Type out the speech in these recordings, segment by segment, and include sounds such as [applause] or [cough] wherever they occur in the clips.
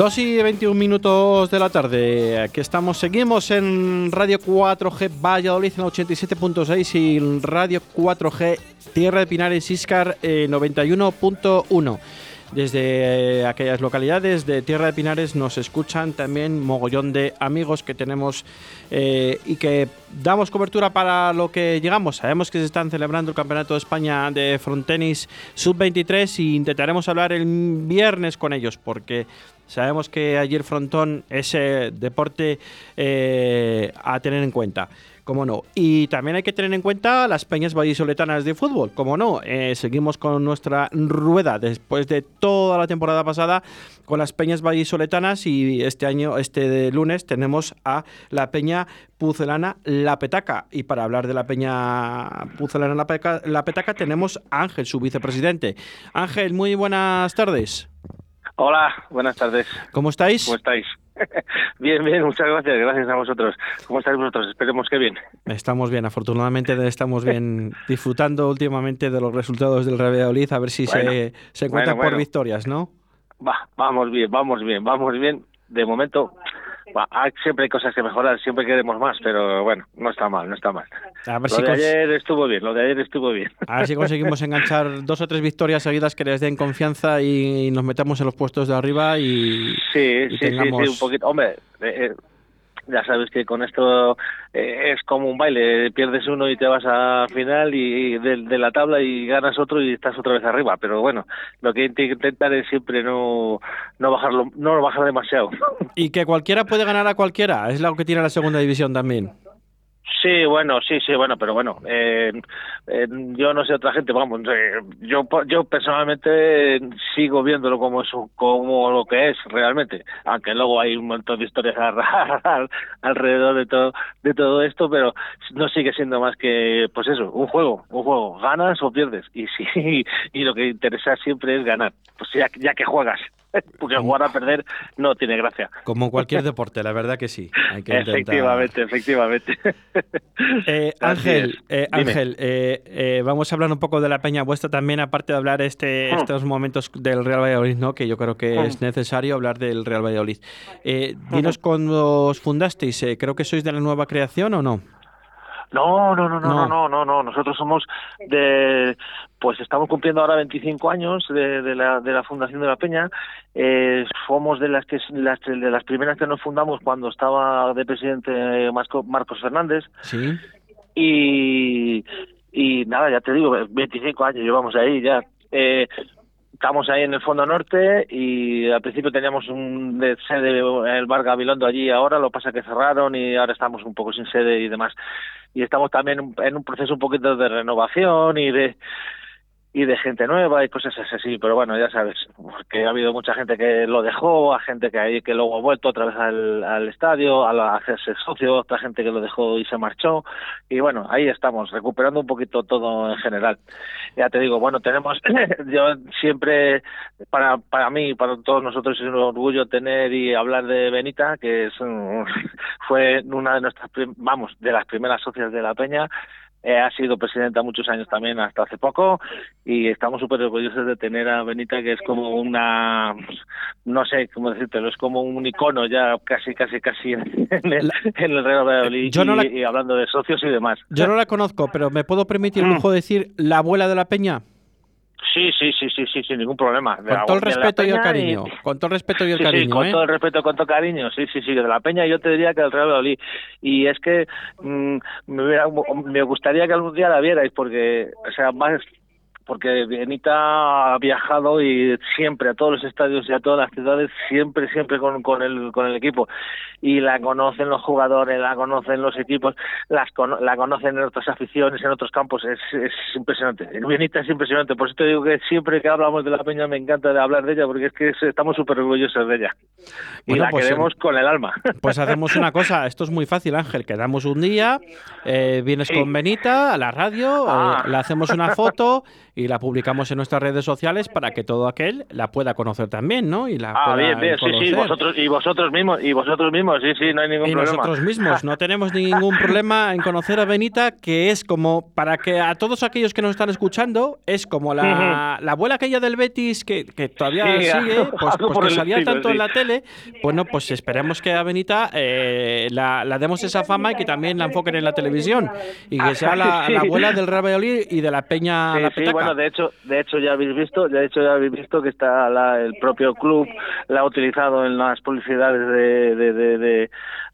2 y 21 minutos de la tarde. Aquí estamos, seguimos en Radio 4G Valladolid en 87.6 y Radio 4G Tierra de Pinares Iscar 91.1. Eh, desde eh, aquellas localidades de Tierra de Pinares nos escuchan también mogollón de amigos que tenemos eh, y que damos cobertura para lo que llegamos. Sabemos que se están celebrando el Campeonato de España de Frontenis Sub-23 y intentaremos hablar el viernes con ellos porque sabemos que ayer frontón es deporte eh, a tener en cuenta como no. Y también hay que tener en cuenta las peñas vallisoletanas de fútbol, como no. Eh, seguimos con nuestra rueda después de toda la temporada pasada con las peñas vallisoletanas y este año, este lunes, tenemos a la peña pucelana La Petaca. Y para hablar de la peña pucelana La Petaca tenemos a Ángel, su vicepresidente. Ángel, muy buenas tardes. Hola, buenas tardes. ¿Cómo estáis? ¿Cómo estáis? [laughs] bien, bien, muchas gracias, gracias a vosotros. ¿Cómo estáis vosotros? Esperemos que bien. Estamos bien, afortunadamente estamos bien [laughs] disfrutando últimamente de los resultados del Real Valladolid, a ver si se, se encuentran por victorias, ¿no? Va, vamos bien, vamos bien, vamos bien. De momento siempre hay cosas que mejorar, siempre queremos más, pero bueno, no está mal, no está mal. lo de ayer estuvo bien, lo de ayer estuvo bien. A ver si conseguimos enganchar [laughs] dos o tres victorias seguidas que les den confianza y nos metamos en los puestos de arriba y, sí, sí, sí, un poquito. Hombre, eh, eh ya sabes que con esto eh, es como un baile, pierdes uno y te vas a final y, de, la tabla y ganas otro y estás otra vez arriba, pero bueno, lo que hay que intentar es siempre no no bajarlo, no bajar demasiado. Y que cualquiera puede ganar a cualquiera, es lo que tiene la segunda división también. Sí, bueno, sí, sí, bueno, pero bueno, eh, eh, yo no sé otra gente, vamos, eh, yo yo personalmente sigo viéndolo como eso, como lo que es realmente, aunque luego hay un montón de historias [laughs] alrededor de todo de todo esto, pero no sigue siendo más que, pues eso, un juego, un juego, ganas o pierdes y sí, [laughs] y lo que interesa siempre es ganar, pues ya, ya que juegas. [laughs] porque jugar a perder no tiene gracia. Como cualquier deporte, la verdad que sí. efectivamente, efectivamente. [laughs] Eh, Ángel, eh, Ángel eh, vamos a hablar un poco de la peña vuestra también, aparte de hablar este, hmm. estos momentos del Real Valladolid, ¿no? que yo creo que hmm. es necesario hablar del Real Valladolid. dinos hmm. cuando os fundasteis, creo que sois de la nueva creación o no? No, no, no, no, no, no, no, Nosotros somos de, pues estamos cumpliendo ahora 25 años de, de, la, de la fundación de la Peña. Eh, somos de las que las, de las primeras que nos fundamos cuando estaba de presidente Marcos Fernández. Sí. Y, y nada, ya te digo, 25 años llevamos ahí ya. Eh, estamos ahí en el fondo norte y al principio teníamos un de sede el bar Gabilondo allí ahora lo pasa que cerraron y ahora estamos un poco sin sede y demás. Y estamos también en un proceso un poquito de renovación y de y de gente nueva y cosas así, pero bueno, ya sabes, que ha habido mucha gente que lo dejó, a gente que ahí que luego ha vuelto otra vez al, al estadio, a, hacerse socio, otra gente que lo dejó y se marchó, y bueno, ahí estamos, recuperando un poquito todo en general. Ya te digo, bueno, tenemos, [coughs] yo siempre, para, para mí, para todos nosotros es un orgullo tener y hablar de Benita, que es [laughs] fue una de nuestras, vamos, de las primeras socias de la Peña, eh, ha sido presidenta muchos años también hasta hace poco y estamos súper orgullosos de tener a Benita que es como una no sé cómo decírtelo es como un icono ya casi casi casi en el, en el Real Valladolid y, hablando de socios y demás. Yo no la conozco pero me puedo permitir un lujo decir la abuela de la peña Sí, sí, sí, sí, sí, sin ningún problema. [laughs] Con todo el respeto y el cariño. Con todo el respeto y el cariño. Sí, con ¿eh? todo el respeto, con todo el cariño. Sí, sí, sí. De la Peña yo te diría que el Real Valladolid. Y es que mm, me, me gustaría que algún día la vierais, porque, o sea, más porque Benita ha viajado y siempre a todos los estadios y a todas las ciudades, siempre, siempre con, con, el, con el equipo. Y la conocen los jugadores, la conocen los equipos, las la conocen en otras aficiones, en otros campos. Es, es impresionante. Benita es impresionante. Por eso te digo que siempre que hablamos de la Peña me encanta de hablar de ella, porque es que estamos súper orgullosos de ella. Y la pues, queremos con el alma. [laughs] Pues hacemos una cosa, esto es muy fácil, Ángel. Quedamos un día, eh, vienes con Benita a la radio, eh, ah. le hacemos una foto y [laughs] la publicamos en nuestras redes sociales para que todo aquel la pueda conocer también, ¿no? Y la ah, pueda bien, bien, sí, sí, vosotros, y vosotros mismos, y vosotros mismos, sí, sí, no hay ningún y problema. nosotros [laughs] mismos, no tenemos ningún problema en conocer a Benita, que es como, para que a todos aquellos que nos están escuchando, es como la, la abuela aquella del Betis que, que todavía Sí, sigue, algo pues, pues que salía estilo, tanto en la tele, bueno, pues esperemos que a Benita eh, la, la demos esa fama y que también la enfoquen en la televisión y que sea la, [laughs] abuela del Real y de la Peña La Petaca. Bueno, de hecho, de hecho ya habéis visto, de hecho ya habéis visto que está la- el propio club la ha utilizado en las publicidades de, de- de- de-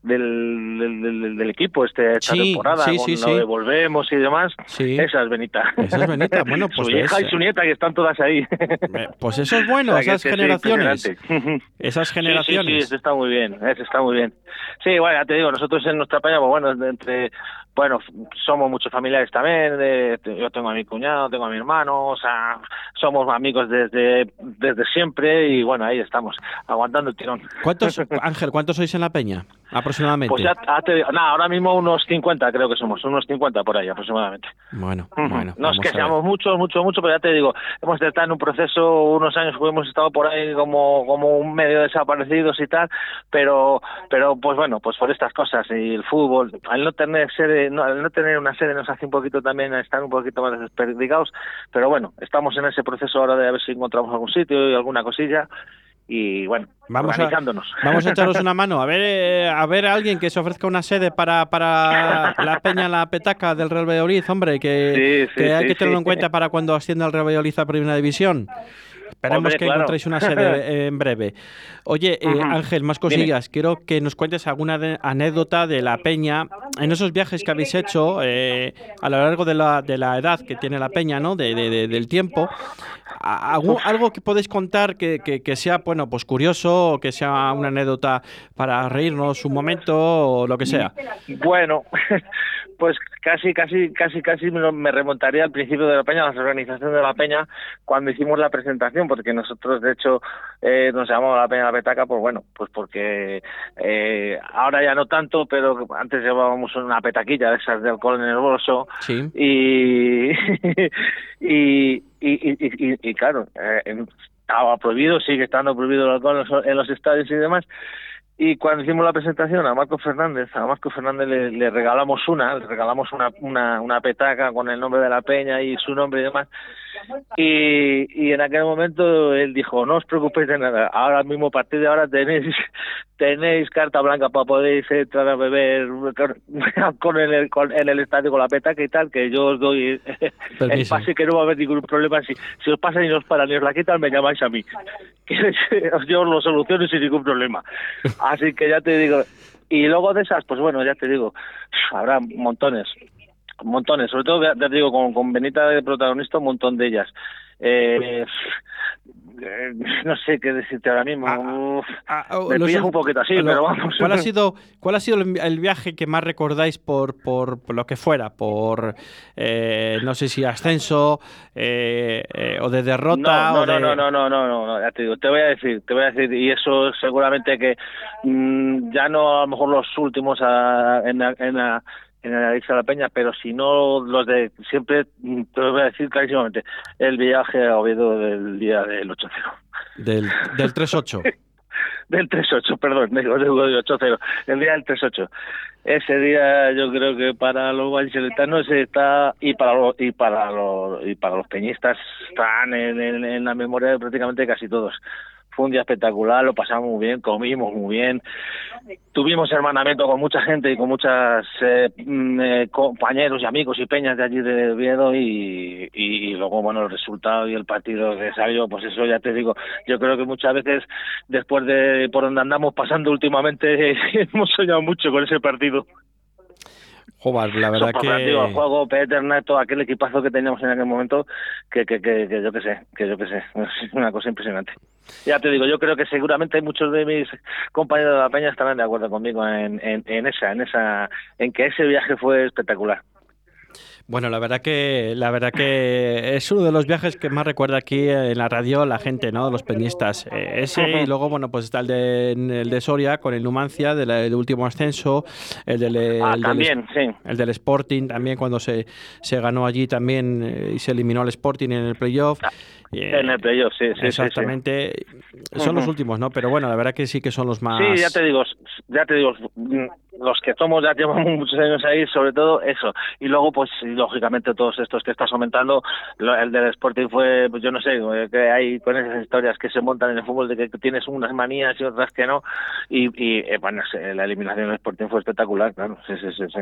del, del, del- equipo este esta Sí, temporada, sí, sí, lo sí. de volvemos y demás. Esa es Benita. Esa es Benita, [laughs] bueno, pues su hija y su nieta que están todas ahí. Pues eso es [laughs] bueno, O sea, que esas sí, generaciones. Esas [laughs] Sí, sí, generaciones. Sí, eso está muy bien, eso está muy bien. Sí, bueno, ya te digo, nosotros en nuestra paña, pues bueno, entre, bueno, somos muchos familiares también, de- yo tengo a mi cuñado, tengo a mi hermano, o sea, somos amigos desde, desde siempre y bueno, ahí estamos, aguantando el tirón. ¿Cuántos, Ángel, cuántos sois en la Peña? Aproximadamente. Pues ya, ya te digo, nada, ahora mismo unos 50 creo que somos, unos 50 por ahí aproximadamente. Bueno, bueno. no es que a seamos muchos, mucho, mucho, pero ya te digo, hemos estado en un proceso unos años que hemos estado por ahí como, como un medio desaparecidos y tal, pero, pero pues bueno, pues por estas cosas y el fútbol, al no tener sede, no, al no tener una sede nos hace un poquito también estar un poquito más desperdigados, pero bueno, estamos en ese proceso ahora de a ver si encontramos algún sitio y alguna cosilla y bueno, Vamos a, vamos a echaros [laughs] una mano. A ver, eh, a ver a alguien que se ofrezca una sede para, para la Peña La Petaca del Real Valladolid, hombre, que, Sí, sí, que hay sí, que tenerlo en cuenta para cuando ascienda el Real Valladolid a Primera División. Esperemos Hombre, que claro. encontréis una sede en breve. Oye, eh. Ángel, más cosillas. Quiero que nos cuentes alguna de- anécdota de la Peña en esos viajes que habéis hecho eh, a lo largo de la, de la edad que tiene la Peña, ¿no? De, de- de- del tiempo. A- algún- algo que podéis contar que, que- que sea, bueno, pues curioso, o que sea una anécdota para reírnos un momento o lo que sea. Bueno, [laughs] pues casi, casi, casi, casi me remontaría al principio de la Peña, a la organización de la Peña, cuando hicimos la presentación, porque nosotros, de hecho, eh, nos llamamos la Peña de la Petaca, pues bueno, pues porque eh, ahora ya no tanto, pero antes llevábamos una petaquilla de esas de alcohol en el bolso, Sí. y [laughs] y, y, y, y- y, claro eh, estaba prohibido sigue estando prohibido el alcohol en los, en los estadios y demás y cuando hicimos la presentación a Marco Fernández a Marco Fernández le, le regalamos una le regalamos una, una una petaca con el nombre de la peña y su nombre y demás y, y en aquel momento él dijo no os preocupéis de nada ahora mismo a partir de ahora tenéis [laughs] tenéis carta blanca para poder entrar a beber con [laughs] en el con, en el estadio con la petaca y tal que yo os doy el pase que no va a haber ningún problema si si os pasa y no os paran ni os la quitan me llamáis a mí que [laughs] yo os lo soluciono sin ningún problema así que ya te digo y luego de esas pues bueno ya te digo habrá montones montones, sobre todo, ya te digo, con, con Benita de protagonista, un montón de ellas. Eh, eh, no sé qué decirte ahora mismo. Ah, Uf, Ah, oh, me los- pillas un poquito así, lo- pero vamos. ¿Cuál ha sido, cuál ha sido el, viaje que más recordáis por, por, por lo que fuera? Por, eh, no sé si ascenso eh, eh, o de derrota. no, o no, de... no, no, no, no, no, no, ya te digo, te voy a decir, te voy a decir, y eso seguramente que mm, ya no a lo mejor los últimos a- en, la- en, la- en la Isla de la Peña, pero si no los de siempre, te lo voy a decir clarísimamente, el viaje a Oviedo del día del 8-0. Del, del 3-8. [laughs] Del 3-8, perdón, digo, digo de 8-0, el día del 3-8. Ese día yo creo que para los vallisoletanos está, y para los, y para los, y para los peñistas están en, en- en la memoria de prácticamente casi todos. Fue un día espectacular, lo pasamos muy bien, comimos muy bien, tuvimos hermanamiento con mucha gente y con muchos compañeros y amigos y peñas de allí de Oviedo y, y, y luego, bueno, el resultado y el partido que salió, pues eso ya te digo, yo creo que muchas veces después de por donde andamos pasando últimamente [laughs] hemos soñado mucho con ese partido. Joder, la verdad por digo, el que... juego, Peter Neto, aquel equipazo que teníamos en aquel momento, que, que, que, que yo que sé, que yo que sé, es [laughs] una cosa impresionante. Ya te digo, yo creo que seguramente muchos de mis compañeros de la peña estarán de acuerdo conmigo en, en, en esa, en esa, en que ese viaje fue espectacular. Bueno, la verdad que la verdad que es uno de los viajes que más recuerda aquí en la radio la gente, ¿no? Los peñistas. Eh, ese y luego, bueno, pues está el de, el de Soria con el Numancia del, último ascenso, el del, ah, también, sí. el del Sporting también cuando se, se ganó allí también eh, y se eliminó al Sporting en el playoff. En el playoff, sí, sí. Exactamente. Son los últimos, ¿no? Pero bueno, la verdad que sí que son los más. Sí, ya te digo, ya te digo, los que somos ya llevamos [laughs] muchos años ahí, sobre todo eso. Y luego, pues, lógicamente, todos estos que estás aumentando, el del Sporting fue, pues yo no sé, eh, que hay con esas historias que se montan en el fútbol de que tienes unas manías y otras que no. Y, y eh, bueno, la eliminación del Sporting fue espectacular, claro. Sí, sí, sí. sí.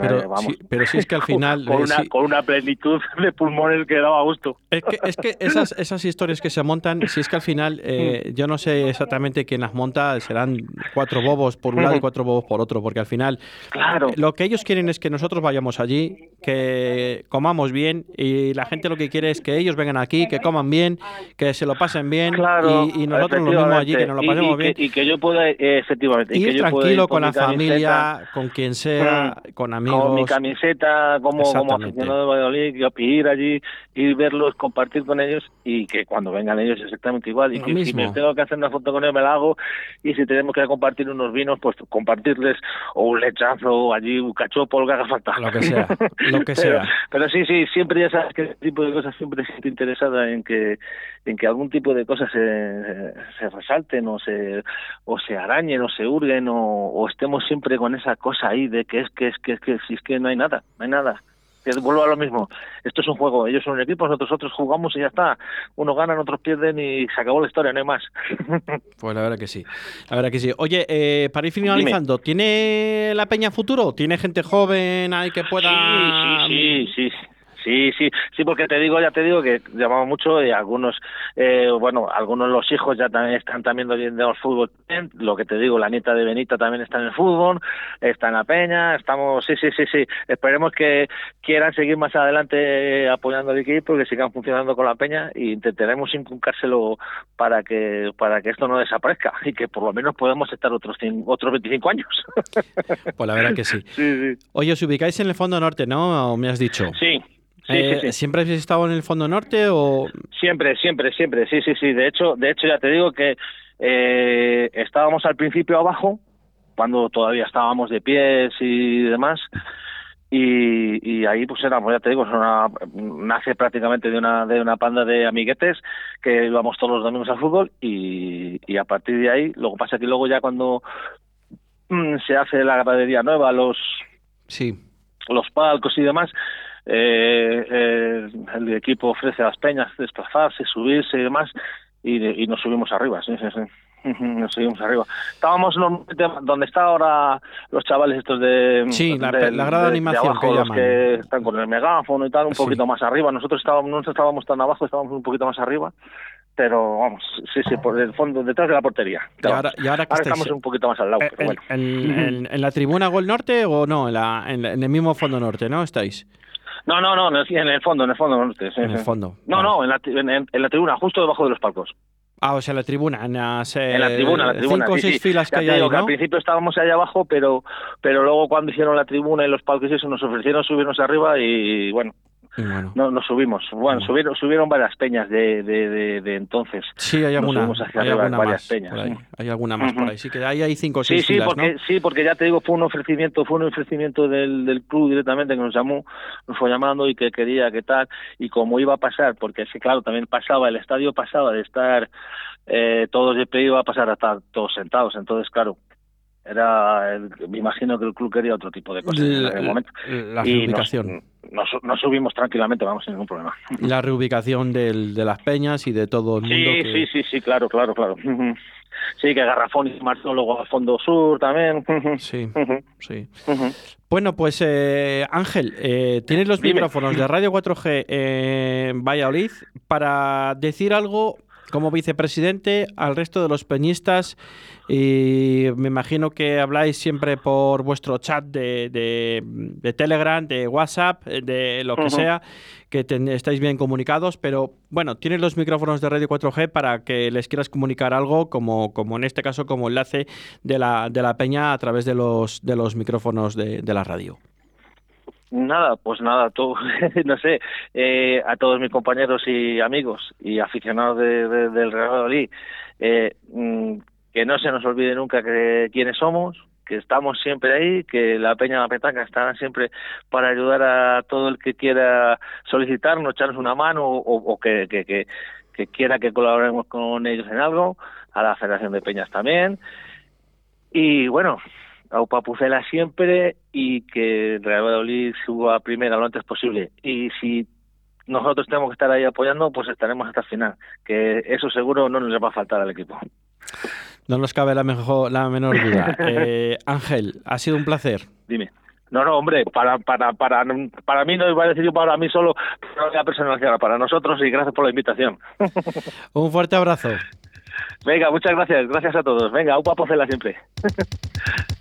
Pero, sí, pero sí es que al [laughs] final... con, una, con una plenitud de pulmones que daba gusto. Es que, es que esas, esas historias que se montan, si es que al final, eh, yo no sé exactamente quién las monta, serán cuatro bobos por un lado y cuatro bobos por otro, porque al final claro. lo que ellos quieren es que nosotros vayamos allí, que comamos bien, y la gente lo que quiere es que ellos vengan aquí, que coman bien, que se lo pasen bien, y, nosotros lo mismo allí, que nos lo pasemos bien. y que yo pueda, efectivamente... Ir que yo tranquilo con la familia, con quien sea, con con mi camiseta como, como aficionado de Valladolid, ir allí, y verlos, compartir con ellos y que cuando vengan ellos exactamente igual. Y que si me tengo que hacer una foto con ellos me la hago. Y si tenemos que compartir unos vinos, pues compartirles o un lechazo o allí un cachopo, lo que haga falta. Lo que sea, [laughs] lo que sea. Pero, sí, sí, siempre ya sabes que ese tipo de cosas siempre siento interesada en que en que algún tipo de cosas se, se resalten o se o se arañen o se hurguen o, o estemos siempre con esa cosa ahí de que es que es que es que si es que no hay nada, no hay nada que vuelvo a lo mismo. Esto es un juego, ellos son un equipo, nosotros otros jugamos y ya está. Unos ganan, otros pierden y se acabó la historia, no hay más. [laughs] Pues la verdad que sí, la verdad que sí. Oye, eh, para ir finalizando, ¿tiene la Peña futuro? ¿Tiene gente joven ahí que pueda...? Sí, sí, sí, sí. Sí, sí, sí, porque te digo, ya te digo que llamamos mucho y algunos, eh, bueno, algunos de los hijos ya también están también viendo el fútbol. Lo que te digo, la nieta de Benita también está en el fútbol, está en la Peña, estamos, sí, sí, sí, sí. Esperemos que quieran seguir más adelante apoyando al equipo, que sigan funcionando con la Peña e intentaremos inculcárselo para que para que esto no desaparezca y que por lo menos podamos estar otros otros 25 años. Pues la verdad que sí. [laughs] sí, sí. Oye, os ubicáis en el fondo norte, ¿no? Me has dicho. Sí. Eh, ¿Siempre habéis estado en el fondo norte o...? Siempre, siempre, siempre, sí, sí, sí. De hecho, de hecho ya te digo que eh, estábamos al principio abajo, cuando todavía estábamos de pies y demás, y, ahí pues éramos, ya te digo, una, nace prácticamente de una, de una panda de amiguetes que íbamos todos los domingos al fútbol y, y a partir de ahí, lo que pasa que luego ya cuando mm, se hace la gradería nueva, los... Sí. Los palcos y demás, eh, eh, el equipo ofrece a las peñas desplazarse, subirse y demás, y, nos subimos arriba, sí, sí, sí. [laughs] Nos subimos arriba. Estábamos donde está ahora los chavales estos de... Sí, la, grada de animación que llaman. que están con el megáfono y tal, un poquito más arriba. Nosotros estábamos, no estábamos tan abajo, estábamos un poquito más arriba pero vamos, sí, sí, por el fondo, detrás de la portería. Y ahora, y ahora, estamos un poquito más al lado. Eh, [laughs] en, la tribuna Gol Norte o no? En, la, en, el mismo fondo norte, ¿no? ¿Estáis? No, no, no, en el fondo, en el fondo. en el fondo. No, no, en la, en, la tribuna, justo debajo de los palcos. Ah, o sea, en la tribuna, en, las, en la tribuna, la tribuna. Cinco o seis filas que hay ahí, Al principio estábamos allá abajo, pero pero luego cuando hicieron la tribuna y los palcos eso nos ofrecieron subirnos arriba y bueno, no, nos subimos. Bueno, subieron, subieron varias peñas de, de, de, entonces. Sí, hay alguna, hay alguna más peñas, por ahí. Hay alguna más por ahí. Sí, que ahí hay cinco o seis sí, sí, porque, Sí, porque ya te digo, fue un ofrecimiento, fue un ofrecimiento del, del club directamente que nos llamó, nos fue llamando y que quería que tal, y como iba a pasar, porque sí, claro, también pasaba, el estadio pasaba de estar eh, todos de pie, iba a pasar a estar todos sentados, entonces, claro, era me imagino que el club quería otro tipo de cosas en ese momento. la reubicación. nos, subimos tranquilamente vamos sin ningún problema. [laughs] La reubicación del, de las peñas y de todo el mundo sí sí sí sí claro claro claro. [laughs] Sí que Garrafón y marchó luego al fondo sur también. [laughs] Sí sí. Bueno pues eh, Ángel eh, tienes los micrófonos de Radio 4G en Valladolid para decir algo como vicepresidente al resto de los peñistas y me imagino que habláis siempre por vuestro chat de, de, Telegram, de WhatsApp, de lo que sea, que estáis bien comunicados, pero bueno, tienes los micrófonos de Radio 4G para que les quieras comunicar algo, como, como en este caso como enlace de la, de la peña a través de los, de los micrófonos de, de la radio. Nada, pues nada, todo, [laughs] no sé, eh, a todos mis compañeros y amigos y aficionados del Real Madrid, eh, mm, que no se nos olvide nunca que quiénes somos, que estamos siempre ahí, que la Peña de la Petaca está siempre para ayudar a todo el que quiera solicitarnos, echarnos una mano o, que, que, quiera que colaboremos con ellos en algo, a la Federación de Peñas también. Y bueno, a Upapucela siempre y que Real Valladolid suba a primera lo antes posible. Y si nosotros tenemos que estar ahí apoyando, pues estaremos hasta el final, que eso seguro no nos va a faltar al equipo. No nos cabe la, mejor, la menor duda. [laughs] Eh, Ángel, ha sido un placer. Dime. No, no, hombre, para, para, para, para mí no iba a decir yo para mí solo, para personal, para nosotros y gracias por la invitación. [laughs] un fuerte abrazo. Venga, muchas gracias, gracias a todos. Venga, un papocela siempre. [laughs]